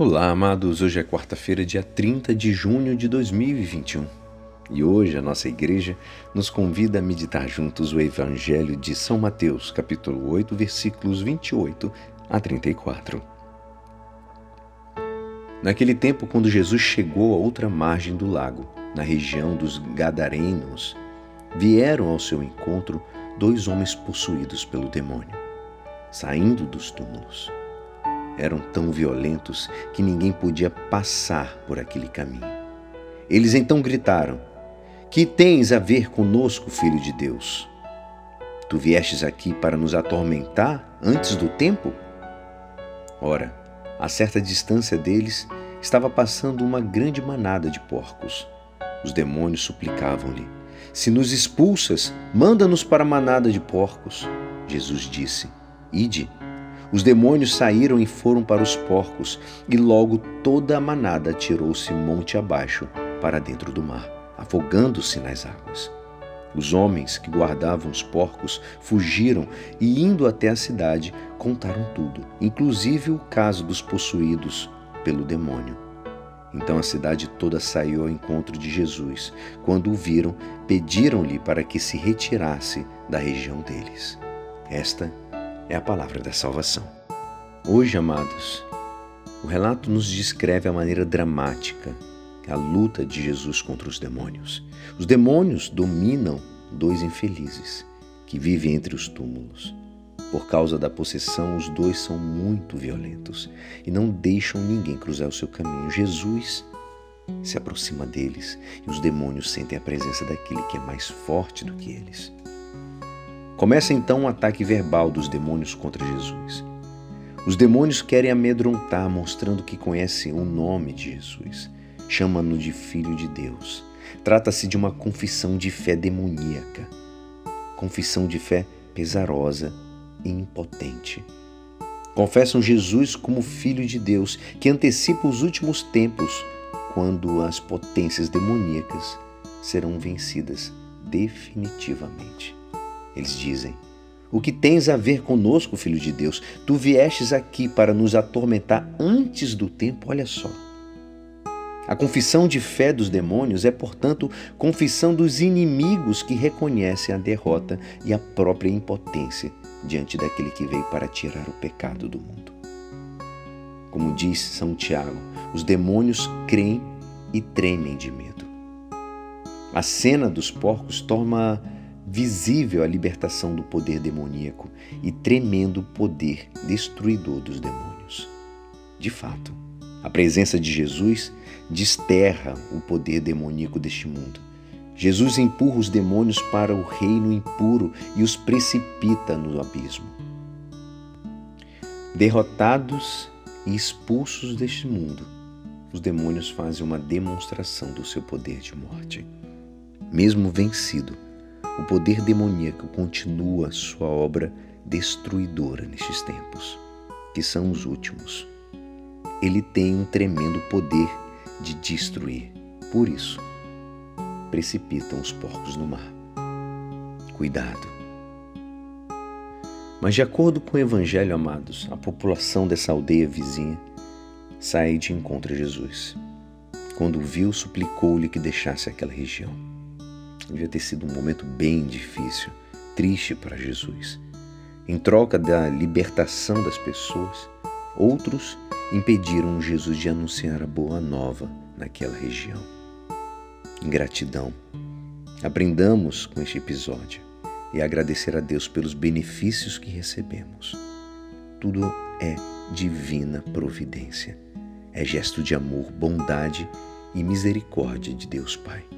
Olá, amados. Hoje é quarta-feira, dia 30 de junho de 2021. E hoje a nossa igreja nos convida a meditar juntos o Evangelho de São Mateus, capítulo 8, versículos 28 a 34. Naquele tempo, quando Jesus chegou à outra margem do lago, na região dos Gadarenos, vieram ao seu encontro dois homens possuídos pelo demônio, saindo dos túmulos eram tão violentos que ninguém podia passar por aquele caminho. Eles então gritaram: Que tens a ver conosco, filho de Deus? Tu viestes aqui para nos atormentar antes do tempo? Ora, a certa distância deles estava passando uma grande manada de porcos. Os demônios suplicavam-lhe: Se nos expulsas, manda-nos para a manada de porcos. Jesus disse: Ide. Os demônios saíram e foram para os porcos, e logo toda a manada tirou-se monte abaixo para dentro do mar, afogando-se nas águas. Os homens que guardavam os porcos fugiram e, indo até a cidade, contaram tudo, inclusive o caso dos possuídos pelo demônio. Então a cidade toda saiu ao encontro de Jesus. Quando o viram, pediram-lhe para que se retirasse da região deles. Esta é a palavra da salvação. Hoje, amados, o relato nos descreve a maneira dramática a luta de Jesus contra os demônios. Os demônios dominam dois infelizes que vivem entre os túmulos. Por causa da possessão, os dois são muito violentos e não deixam ninguém cruzar o seu caminho. Jesus se aproxima deles e os demônios sentem a presença daquele que é mais forte do que eles. Começa então um ataque verbal dos demônios contra Jesus. Os demônios querem amedrontar, mostrando que conhecem o nome de Jesus. Chamam-no de Filho de Deus. Trata-se de uma confissão de fé demoníaca. Confissão de fé pesarosa e impotente. Confessam Jesus como Filho de Deus, que antecipa os últimos tempos, quando as potências demoníacas serão vencidas definitivamente. Eles dizem: O que tens a ver conosco, filho de Deus? Tu viestes aqui para nos atormentar antes do tempo, olha só. A confissão de fé dos demônios é, portanto, confissão dos inimigos que reconhecem a derrota e a própria impotência diante daquele que veio para tirar o pecado do mundo. Como diz São Tiago, os demônios creem e tremem de medo. A cena dos porcos torna visível a libertação do poder demoníaco e tremendo poder destruidor dos demônios. De fato, a presença de Jesus desterra o poder demoníaco deste mundo. Jesus empurra os demônios para o reino impuro e os precipita no abismo. Derrotados e expulsos deste mundo, os demônios fazem uma demonstração do seu poder de morte. Mesmo vencido, o poder demoníaco continua sua obra destruidora nestes tempos, que são os últimos. Ele tem um tremendo poder de destruir. Por isso, precipitam os porcos no mar. Cuidado. Mas, de acordo com o Evangelho, amados, a população dessa aldeia vizinha sai de encontro a Jesus. Quando o viu, suplicou-lhe que deixasse aquela região. Devia ter sido um momento bem difícil, triste para Jesus. Em troca da libertação das pessoas, outros impediram Jesus de anunciar a boa nova naquela região. Ingratidão. Aprendamos com este episódio e agradecer a Deus pelos benefícios que recebemos. Tudo é divina providência. É gesto de amor, bondade e misericórdia de Deus Pai.